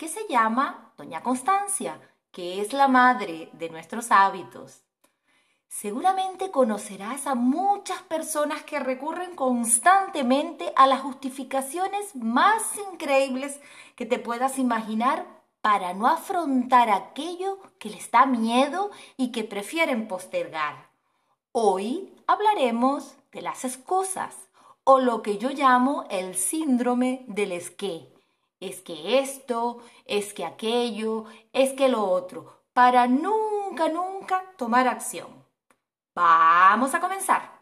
que se llama Doña Constancia, que es la madre de nuestros hábitos. Seguramente conocerás a muchas personas que recurren constantemente a las justificaciones más increíbles que te puedas imaginar para no afrontar aquello que les da miedo y que prefieren postergar. Hoy hablaremos de las excusas o lo que yo llamo el síndrome del es que. Es que esto, es que aquello, es que lo otro, para nunca, nunca tomar acción. Vamos a comenzar.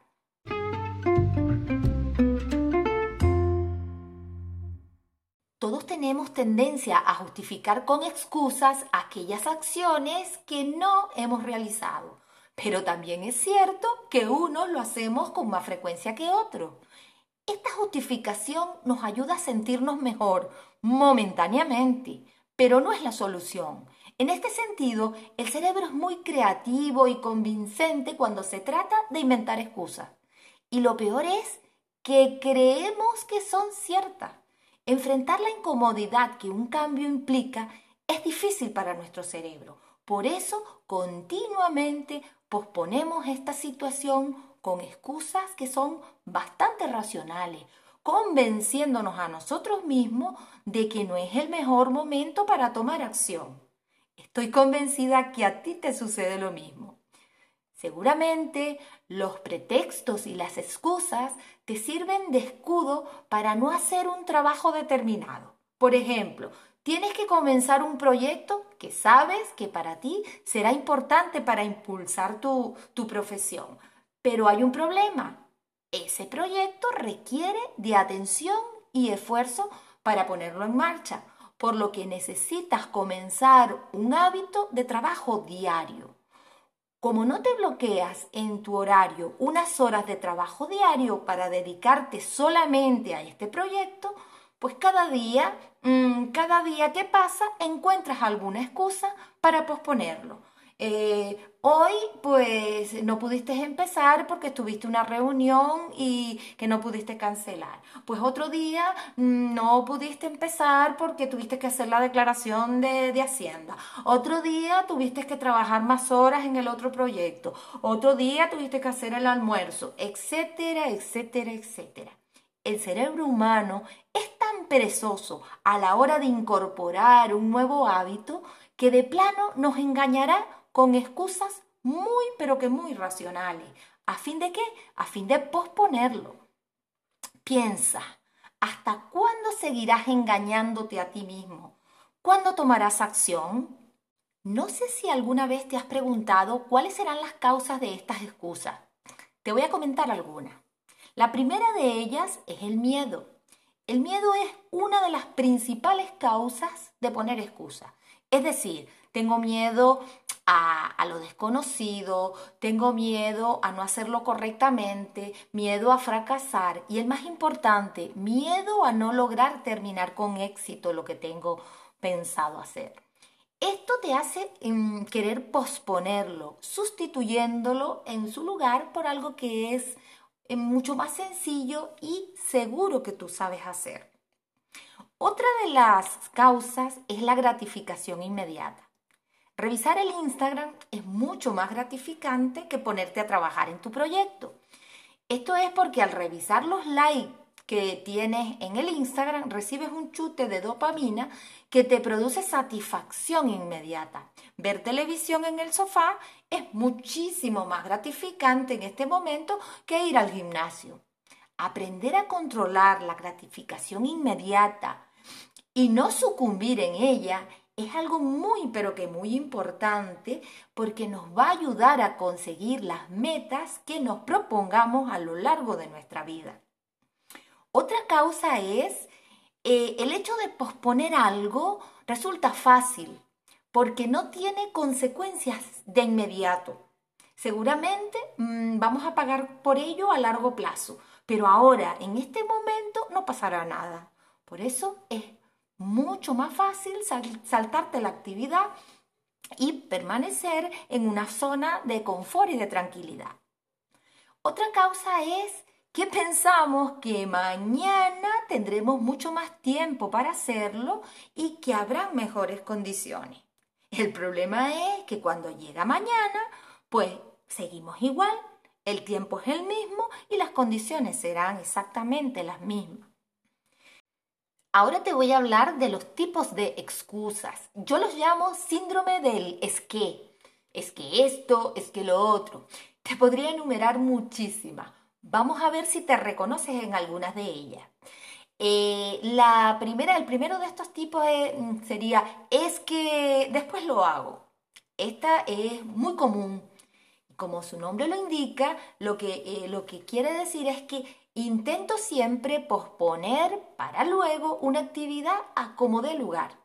Todos tenemos tendencia a justificar con excusas aquellas acciones que no hemos realizado, pero también es cierto que unos lo hacemos con más frecuencia que otros. Esta justificación nos ayuda a sentirnos mejor momentáneamente, pero no es la solución. En este sentido, el cerebro es muy creativo y convincente cuando se trata de inventar excusas. Y lo peor es que creemos que son ciertas. Enfrentar la incomodidad que un cambio implica es difícil para nuestro cerebro. Por eso, continuamente posponemos esta situación con excusas que son bastante racionales, convenciéndonos a nosotros mismos de que no es el mejor momento para tomar acción. Estoy convencida que a ti te sucede lo mismo. Seguramente los pretextos y las excusas te sirven de escudo para no hacer un trabajo determinado. Por ejemplo, tienes que comenzar un proyecto que sabes que para ti será importante para impulsar tu, tu profesión. Pero hay un problema. Ese proyecto requiere de atención y esfuerzo para ponerlo en marcha, por lo que necesitas comenzar un hábito de trabajo diario. Como no te bloqueas en tu horario unas horas de trabajo diario para dedicarte solamente a este proyecto, pues cada día, mm, cada día que pasa, encuentras alguna excusa para posponerlo. Eh, hoy pues no pudiste empezar porque tuviste una reunión y que no pudiste cancelar. Pues otro día mm, no pudiste empezar porque tuviste que hacer la declaración de, de Hacienda. Otro día tuviste que trabajar más horas en el otro proyecto. Otro día tuviste que hacer el almuerzo, etcétera, etcétera, etcétera. El cerebro humano es tan perezoso a la hora de incorporar un nuevo hábito que de plano nos engañará con excusas muy pero que muy racionales. ¿A fin de qué? A fin de posponerlo. Piensa, ¿hasta cuándo seguirás engañándote a ti mismo? ¿Cuándo tomarás acción? No sé si alguna vez te has preguntado cuáles serán las causas de estas excusas. Te voy a comentar algunas. La primera de ellas es el miedo. El miedo es una de las principales causas de poner excusas. Es decir, tengo miedo a, lo desconocido, tengo miedo a no hacerlo correctamente, miedo a fracasar y el más importante, miedo a no lograr terminar con éxito lo que tengo pensado hacer. Esto te hace mm, querer posponerlo, sustituyéndolo en su lugar por algo que es eh, mucho más sencillo y seguro que tú sabes hacer. Otra de las causas es la gratificación inmediata. Revisar el Instagram es mucho más gratificante que ponerte a trabajar en tu proyecto. Esto es porque al revisar los likes que tienes en el Instagram recibes un chute de dopamina que te produce satisfacción inmediata. Ver televisión en el sofá es muchísimo más gratificante en este momento que ir al gimnasio. Aprender a controlar la gratificación inmediata y no sucumbir en ella es algo muy, pero que muy importante porque nos va a ayudar a conseguir las metas que nos propongamos a lo largo de nuestra vida. Otra causa es eh, el hecho de posponer algo resulta fácil porque no tiene consecuencias de inmediato. Seguramente mm, vamos a pagar por ello a largo plazo, pero ahora, en este momento, no pasará nada. Por eso es mucho más fácil saltarte la actividad y permanecer en una zona de confort y de tranquilidad. Otra causa es que pensamos que mañana tendremos mucho más tiempo para hacerlo y que habrá mejores condiciones. El problema es que cuando llega mañana, pues seguimos igual, el tiempo es el mismo y las condiciones serán exactamente las mismas. Ahora te voy a hablar de los tipos de excusas. Yo los llamo síndrome del es que. Es que esto, es que lo otro. Te podría enumerar muchísimas. Vamos a ver si te reconoces en algunas de ellas. Eh, la primera, el primero de estos tipos mm, sería es que después lo hago. Esta es muy común. Como su nombre lo indica, lo que, eh, lo que quiere decir es que intento siempre posponer para luego una actividad a como dé lugar.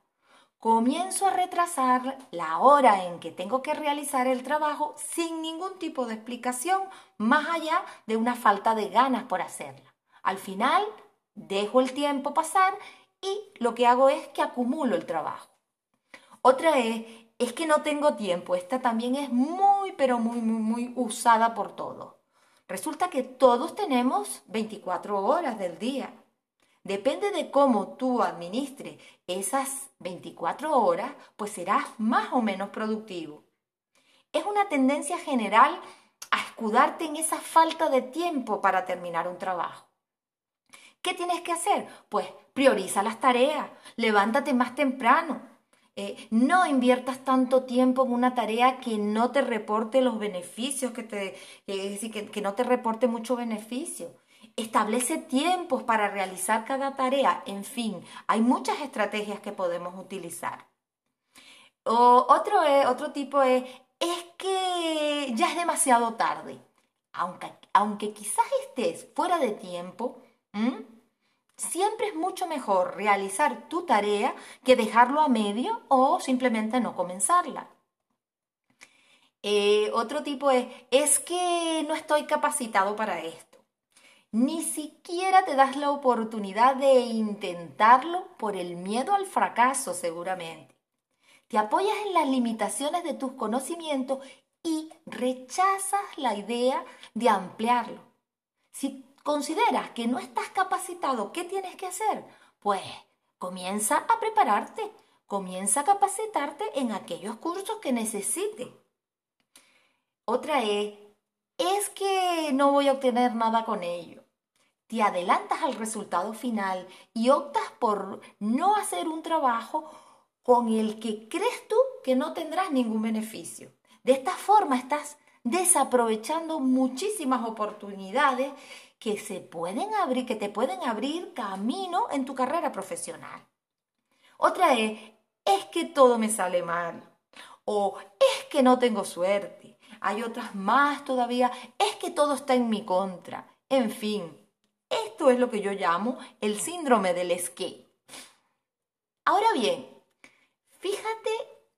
Comienzo a retrasar la hora en que tengo que realizar el trabajo sin ningún tipo de explicación más allá de una falta de ganas por hacerla. Al final, dejo el tiempo pasar y lo que hago es que acumulo el trabajo. Otra es, es que no tengo tiempo. Esta también es muy, pero muy, muy, muy usada por todos. Resulta que todos tenemos 24 horas del día. Depende de cómo tú administres esas 24 horas, pues serás más o menos productivo. Es una tendencia general a escudarte en esa falta de tiempo para terminar un trabajo. ¿Qué tienes que hacer? Pues prioriza las tareas, levántate más temprano, eh, no inviertas tanto tiempo en una tarea que no te reporte los beneficios, que, te, no te reporte mucho beneficio establece tiempos para realizar cada tarea, en fin, hay muchas estrategias que podemos utilizar. otro, otro tipo es, es que ya es demasiado tarde. Aunque, aunque quizás estés fuera de tiempo, siempre es mucho mejor realizar tu tarea que dejarlo a medio o simplemente no comenzarla. Eh, otro tipo es, es que no estoy capacitado para esto ni siquiera te das la oportunidad de intentarlo por el miedo al fracaso seguramente. Te apoyas en las limitaciones de tus conocimientos y rechazas la idea de ampliarlo. Si consideras que no estás capacitado, ¿qué tienes que hacer? Pues comienza a prepararte, comienza a capacitarte en aquellos cursos que necesites. Otra es, es que no voy a obtener nada con ello te adelantas al resultado final y optas por no hacer un trabajo con el que crees tú que no tendrás ningún beneficio. De esta forma estás desaprovechando muchísimas oportunidades que se pueden abrir, que te pueden abrir camino en tu carrera profesional. Otra es, es que todo me sale mal. O es que no tengo suerte. Hay otras más todavía, es que todo está en mi contra. En fin, esto es lo que yo llamo el síndrome del esquí. Ahora bien, fíjate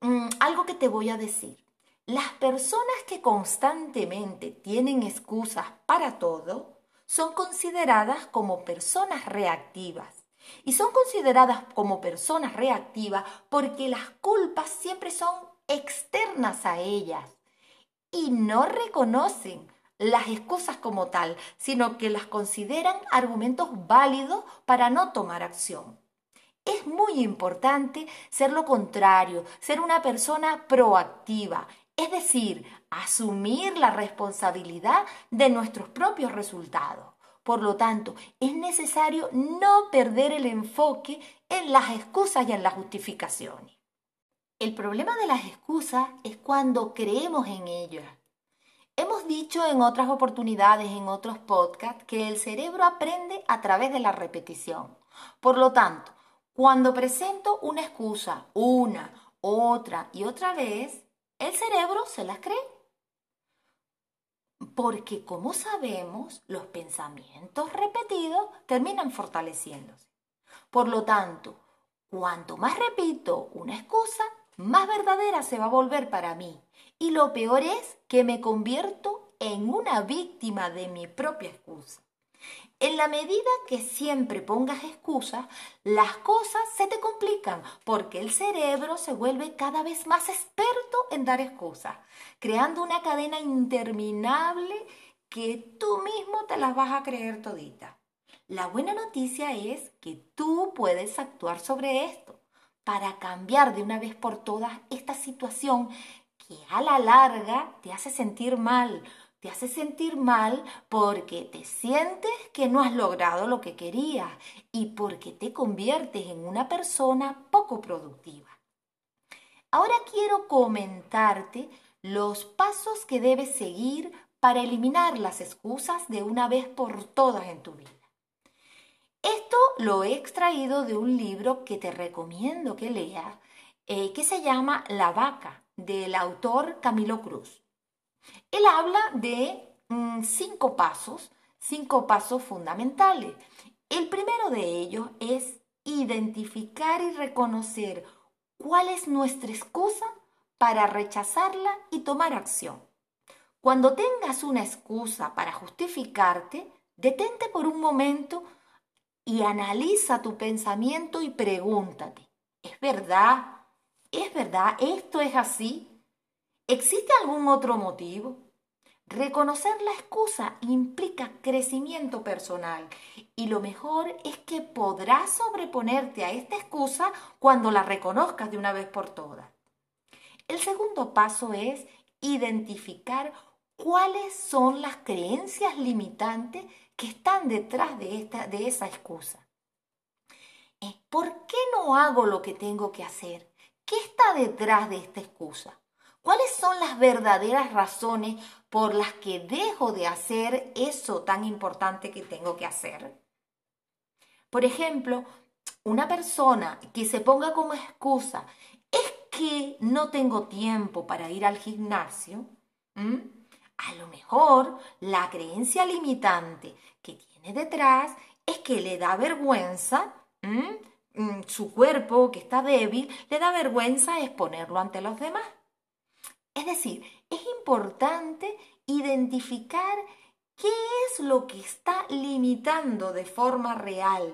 mm, algo que te voy a decir. Las personas que constantemente tienen excusas para todo son consideradas como personas reactivas. Y son consideradas como personas reactivas porque las culpas siempre son externas a ellas y no reconocen las excusas como tal, sino que las consideran argumentos válidos para no tomar acción. Es muy importante ser lo contrario, ser una persona proactiva, es decir, asumir la responsabilidad de nuestros propios resultados. Por lo tanto, es necesario no perder el enfoque en las excusas y en las justificaciones. El problema de las excusas es cuando creemos en ellas Hemos dicho en otras oportunidades, en otros podcasts, que el cerebro aprende a través de la repetición. Por lo tanto, cuando presento una excusa una, otra y otra vez, el cerebro se las cree. Porque como sabemos, los pensamientos repetidos terminan fortaleciéndose. Por lo tanto, Cuanto más repito una excusa, más verdadera se va a volver para mí. Y lo peor es que me convierto en una víctima de mi propia excusa. En la medida que siempre pongas excusas, las cosas se te complican porque el cerebro se vuelve cada vez más experto en dar excusas, creando una cadena interminable que tú mismo te las vas a creer todita. La buena noticia es que tú puedes actuar sobre esto para cambiar de una vez por todas esta situación que a la larga te hace sentir mal, te hace sentir mal porque te sientes que no has logrado lo que querías y porque te conviertes en una persona poco productiva. Ahora quiero comentarte los pasos que debes seguir para eliminar las excusas de una vez por todas en tu vida. Esto lo he extraído de un libro que te recomiendo que leas, eh, que se llama La vaca, del autor Camilo Cruz. Él habla de mm, cinco pasos, cinco pasos fundamentales. El primero de ellos es identificar y reconocer cuál es nuestra excusa para rechazarla y tomar acción. Cuando tengas una excusa para justificarte, detente por un momento y analiza tu pensamiento y pregúntate, ¿es verdad? ¿Es verdad? ¿Esto es así? ¿Existe algún otro motivo? Reconocer la excusa implica crecimiento personal y lo mejor es que podrás sobreponerte a esta excusa cuando la reconozcas de una vez por todas. El segundo paso es identificar cuáles son las creencias limitantes que están detrás de, esta, de esa excusa. Eh, ¿Por qué no hago lo que tengo que hacer? ¿Qué está detrás de esta excusa? ¿Cuáles son las verdaderas razones por las que dejo de hacer eso tan importante que tengo que hacer? Por ejemplo, una persona que se ponga como excusa es que no tengo tiempo para ir al gimnasio. A lo mejor la creencia limitante que tiene detrás es que le da vergüenza mm, su cuerpo que está débil, le da vergüenza exponerlo ante los demás. Es decir, es importante identificar qué es lo que está limitando de forma real.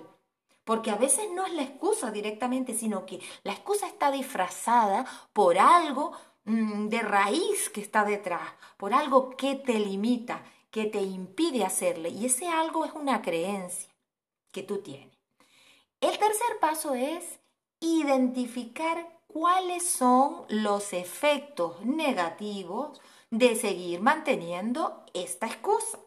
Porque a veces no es la excusa directamente, sino que la excusa está disfrazada por algo mm, de raíz que está detrás, por algo que te limita, que te impide hacerle. Y ese algo es una creencia que tú tienes. El tercer paso es identificar cuáles son los efectos negativos de seguir manteniendo esta excusa.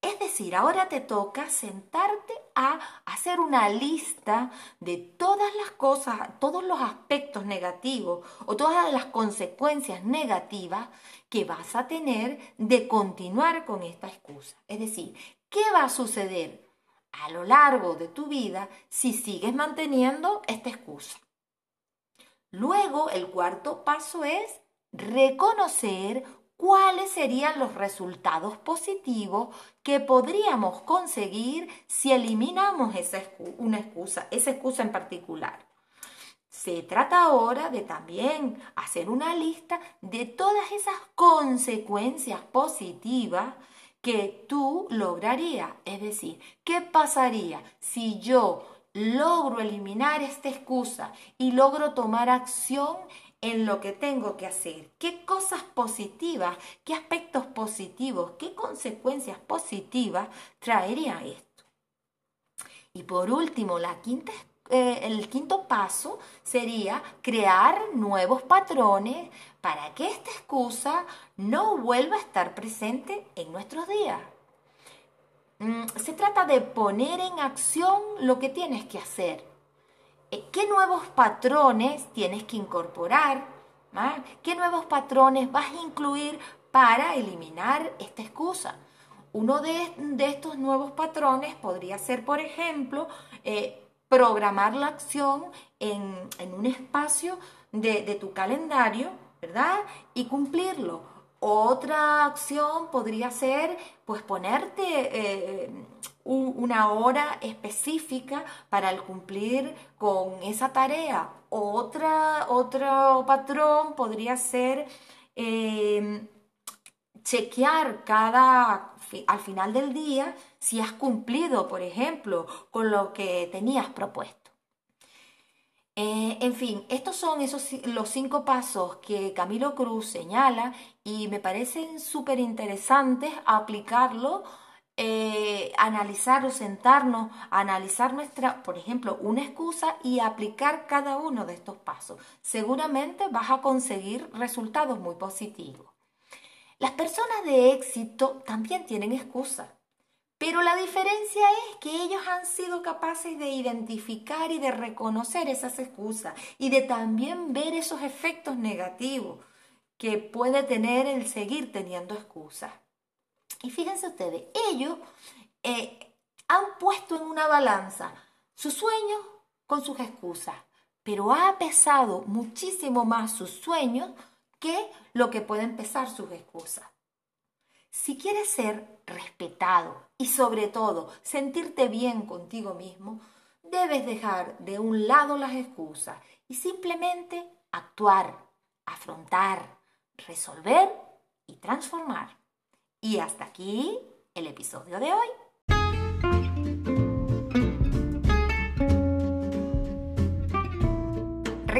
Es decir, ahora te toca sentarte a hacer una lista de todas las cosas, todos los aspectos negativos o todas las consecuencias negativas que vas a tener de continuar con esta excusa. Es decir, ¿qué va a suceder a lo largo de tu vida si sigues manteniendo esta excusa? Luego, el cuarto paso es reconocer cuáles serían los resultados positivos que podríamos conseguir si eliminamos esa una excusa, esa excusa en particular. Se trata ahora de también hacer una lista de todas esas consecuencias positivas que tú lograrías. Es decir, ¿qué pasaría si yo logro eliminar esta excusa y logro tomar acción en lo que tengo que hacer, qué cosas positivas, qué aspectos positivos, qué consecuencias positivas traería esto. Y por último, la quinta, eh, el quinto paso sería crear nuevos patrones para que esta excusa no vuelva a estar presente en nuestros días. Mm, se trata de poner en acción lo que tienes que hacer. Eh, ¿Qué nuevos patrones tienes que incorporar? ¿Ah? ¿Qué nuevos patrones vas a incluir para eliminar esta excusa? Uno de, estos nuevos patrones podría ser, por ejemplo, eh, programar la acción en, un espacio de, de tu calendario, ¿verdad? Y cumplirlo Otra opción podría ser pues ponerte eh, una hora específica para el cumplir con esa tarea. Otra, otro patrón podría ser em, chequear cada al final del día si has cumplido, por ejemplo, con lo que tenías propuesto. Eh, en fin, estos son esos, los cinco pasos que Camilo Cruz señala y me parecen súper interesantes aplicarlo, eh, analizar o sentarnos, analizar nuestra, por ejemplo, una excusa y aplicar cada uno de estos pasos. Seguramente vas a conseguir resultados muy positivos. Las personas de éxito también tienen excusas. Pero la diferencia es que ellos han sido capaces de identificar y de reconocer esas excusas y de también ver esos efectos negativos que puede tener el seguir teniendo excusas. Y fíjense ustedes, ellos eh, han puesto en una balanza sus sueños con sus excusas, pero ha pesado muchísimo más sus sueños que lo que pueden pesar sus excusas. Si quieres ser respetado y sobre todo sentirte bien contigo mismo, debes dejar de un lado las excusas y simplemente actuar, afrontar, resolver y transformar. Y hasta aquí el episodio de hoy.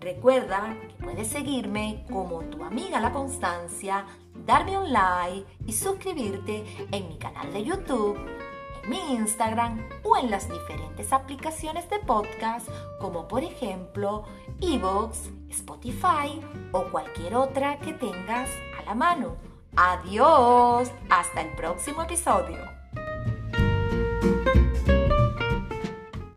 Recuerda que puedes seguirme como tu amiga La Constancia, darme un like y suscribirte en mi canal de YouTube, en mi Instagram o en las diferentes aplicaciones de podcast como por ejemplo Evox, Spotify o cualquier otra que tengas a la mano. Adiós, hasta el próximo episodio.